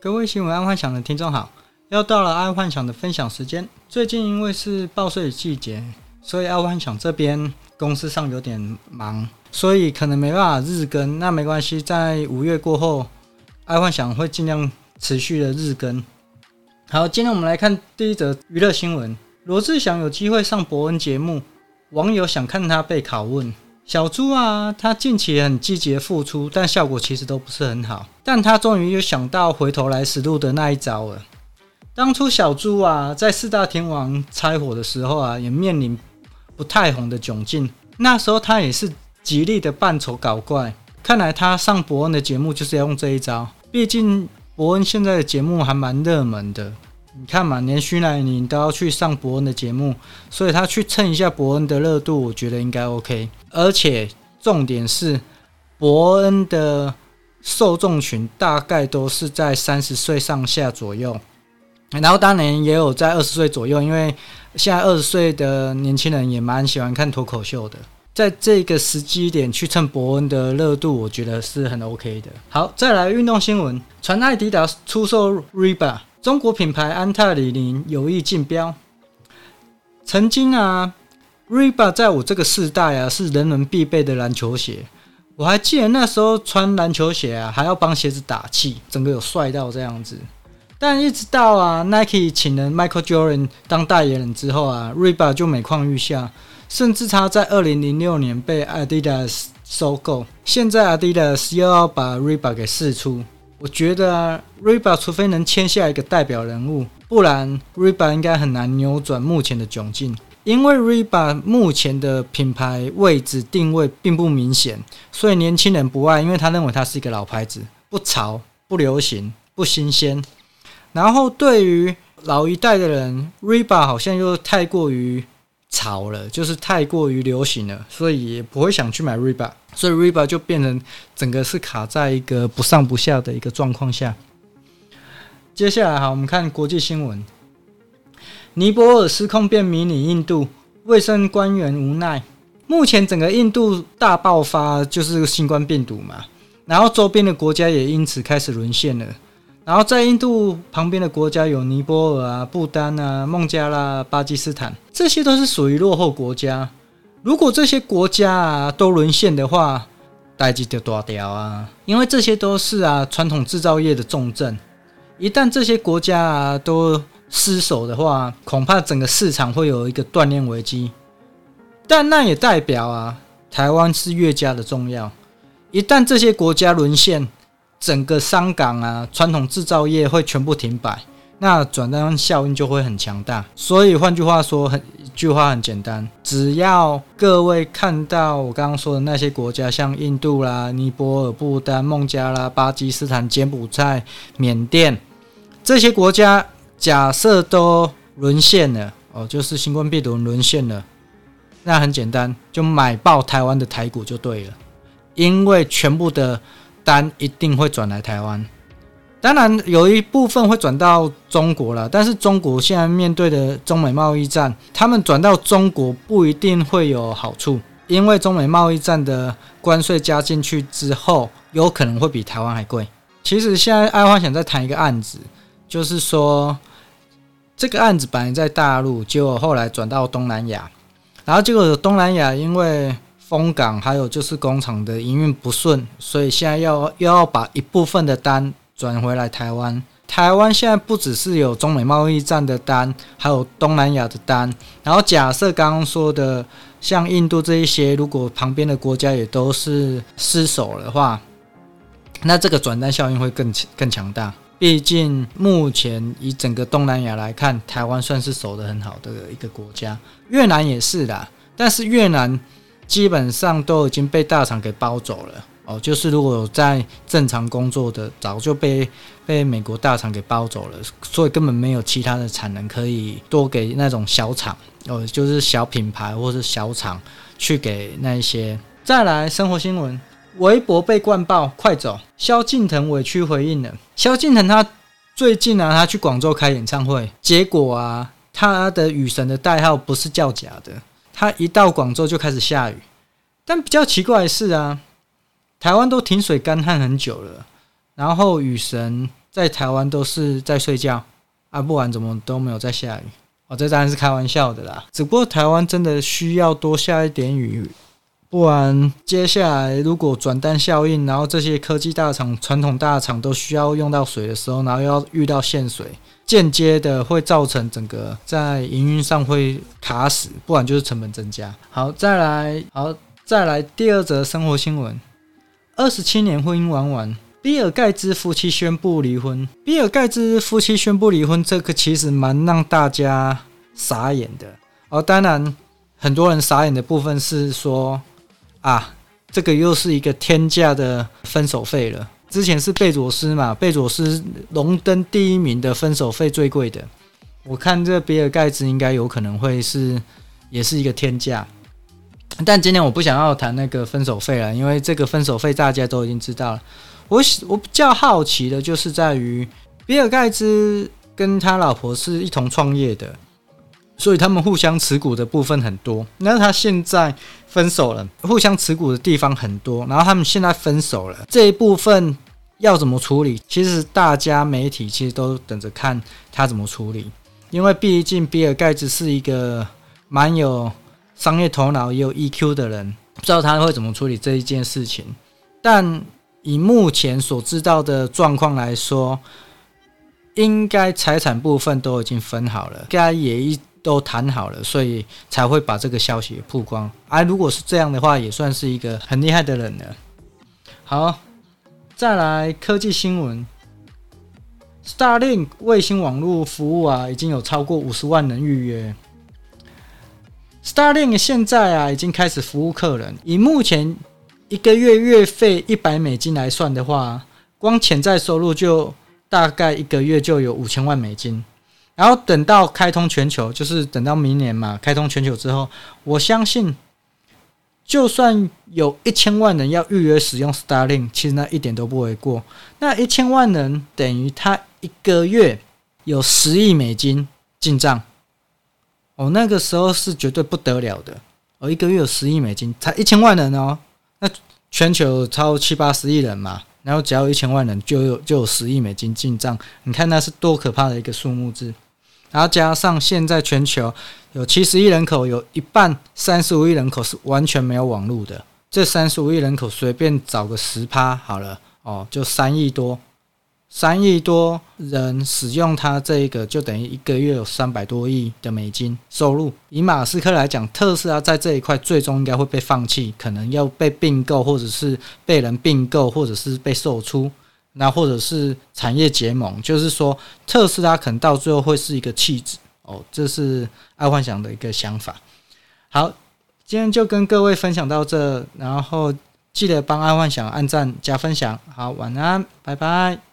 各位新闻爱幻想的听众好，又到了爱幻想的分享时间。最近因为是报税季节，所以爱幻想这边公司上有点忙，所以可能没办法日更。那没关系，在五月过后，爱幻想会尽量持续的日更。好，今天我们来看第一则娱乐新闻：罗志祥有机会上博恩节目，网友想看他被拷问。小猪啊，他近期很积极的复出，但效果其实都不是很好。但他终于又想到回头来实录的那一招了。当初小猪啊，在四大天王拆伙的时候啊，也面临不太红的窘境。那时候他也是极力的扮丑搞怪。看来他上博恩的节目就是要用这一招。毕竟博恩现在的节目还蛮热门的。你看嘛，连徐乃麟都要去上伯恩的节目，所以他去蹭一下伯恩的热度，我觉得应该 OK。而且重点是，伯恩的受众群大概都是在三十岁上下左右，然后当年也有在二十岁左右，因为现在二十岁的年轻人也蛮喜欢看脱口秀的。在这个时机点去蹭伯恩的热度，我觉得是很 OK 的。好，再来运动新闻，传艾迪达出售 Reba，。中国品牌安踏李宁有意竞标。曾经啊，Reebok 在我这个世代啊是人人必备的篮球鞋。我还记得那时候穿篮球鞋啊，还要帮鞋子打气，整个有帅到这样子。但一直到啊 Nike 请了 Michael Jordan 当代言人之后啊，Reebok 就每况愈下，甚至他在二零零六年被 Adidas 收购，现在 Adidas 又要把 Reebok 给释出。我觉得啊，Reba 除非能签下一个代表人物，不然 Reba 应该很难扭转目前的窘境。因为 Reba 目前的品牌位置定位并不明显，所以年轻人不爱，因为他认为它是一个老牌子，不潮、不流行、不新鲜。然后对于老一代的人，Reba 好像又太过于潮了，就是太过于流行了，所以也不会想去买 Reebok。所以 Reebok 就变成整个是卡在一个不上不下的一个状况下。接下来，好，我们看国际新闻：尼泊尔失控变迷你印度，卫生官员无奈。目前整个印度大爆发就是新冠病毒嘛，然后周边的国家也因此开始沦陷了。然后在印度旁边的国家有尼泊尔啊、不丹啊、孟加拉、巴基斯坦，这些都是属于落后国家。如果这些国家啊都沦陷的话，代志就大掉啊！因为这些都是啊传统制造业的重镇，一旦这些国家啊都失守的话，恐怕整个市场会有一个断链危机。但那也代表啊，台湾是越加的重要。一旦这些国家沦陷，整个商港啊传统制造业会全部停摆。那转单效应就会很强大，所以换句话说，很一句话很简单，只要各位看到我刚刚说的那些国家，像印度啦、尼泊尔、不丹、孟加拉、巴基斯坦、柬埔寨、缅甸这些国家，假设都沦陷了哦，就是新冠病毒沦陷了，那很简单，就买爆台湾的台股就对了，因为全部的单一定会转来台湾。当然有一部分会转到中国了，但是中国现在面对的中美贸易战，他们转到中国不一定会有好处，因为中美贸易战的关税加进去之后，有可能会比台湾还贵。其实现在爱花想再谈一个案子，就是说这个案子本来在大陆，结果后来转到东南亚，然后结果东南亚因为封港还有就是工厂的营运不顺，所以现在要又要把一部分的单。转回来台湾，台湾现在不只是有中美贸易战的单，还有东南亚的单。然后假设刚刚说的像印度这一些，如果旁边的国家也都是失守的话，那这个转单效应会更更强大。毕竟目前以整个东南亚来看，台湾算是守得很好的一个国家，越南也是啦。但是越南基本上都已经被大厂给包走了。哦，就是如果在正常工作的，早就被被美国大厂给包走了，所以根本没有其他的产能可以多给那种小厂哦，就是小品牌或是小厂去给那一些。再来生活新闻，微博被灌爆，快走！萧敬腾委屈回应了。萧敬腾他最近啊，他去广州开演唱会，结果啊，他的雨神的代号不是叫假的，他一到广州就开始下雨。但比较奇怪的是啊。台湾都停水干旱很久了，然后雨神在台湾都是在睡觉啊，不管怎么都没有在下雨哦。这当然是开玩笑的啦，只不过台湾真的需要多下一点雨。不然，接下来如果转单效应，然后这些科技大厂、传统大厂都需要用到水的时候，然后要遇到限水，间接的会造成整个在营运上会卡死，不然就是成本增加。好，再来，好，再来第二则生活新闻：二十七年婚姻玩完，比尔盖茨夫妻宣布离婚。比尔盖茨夫妻宣布离婚，这个其实蛮让大家傻眼的。哦，当然，很多人傻眼的部分是说。啊，这个又是一个天价的分手费了。之前是贝佐斯嘛，贝佐斯荣登第一名的分手费最贵的。我看这比尔盖茨应该有可能会是，也是一个天价。但今天我不想要谈那个分手费了，因为这个分手费大家都已经知道了。我我比较好奇的就是在于，比尔盖茨跟他老婆是一同创业的。所以他们互相持股的部分很多，那他现在分手了，互相持股的地方很多，然后他们现在分手了，这一部分要怎么处理？其实大家媒体其实都等着看他怎么处理，因为毕竟比尔盖茨是一个蛮有商业头脑也有 EQ 的人，不知道他会怎么处理这一件事情。但以目前所知道的状况来说，应该财产部分都已经分好了，该也一。都谈好了，所以才会把这个消息曝光。而、如果是这样的话，也算是一个很厉害的人了。好，再来科技新闻，Starlink 卫星网络服务啊，已经有超过五十万人预约。Starlink 现在啊，已经开始服务客人。以目前一个月月费一百美金来算的话，光潜在收入就大概一个月就有五千万美金。然后等到开通全球，就是等到明年嘛，开通全球之后，我相信，就算有一千万人要预约使用 Starlink，其实那一点都不为过。那一千万人等于他一个月有十亿美金进账，哦，那个时候是绝对不得了的。哦，一个月有十亿美金，才一千万人哦，那全球超七八十亿人嘛，然后只要一千万人就有就有十亿美金进账，你看那是多可怕的一个数目字。然后加上现在全球有七十亿人口，有一半三十五亿人口是完全没有网络的。这三十五亿人口随便找个十趴好了哦，就三亿多，三亿多人使用它这一个，就等于一个月有三百多亿的美金收入。以马斯克来讲，特斯拉在这一块最终应该会被放弃，可能要被并购，或者是被人并购，或者是被售出。那或者是产业结盟，就是说特斯拉可能到最后会是一个弃子哦，这是爱幻想的一个想法。好，今天就跟各位分享到这，然后记得帮爱幻想按赞加分享。好，晚安，拜拜。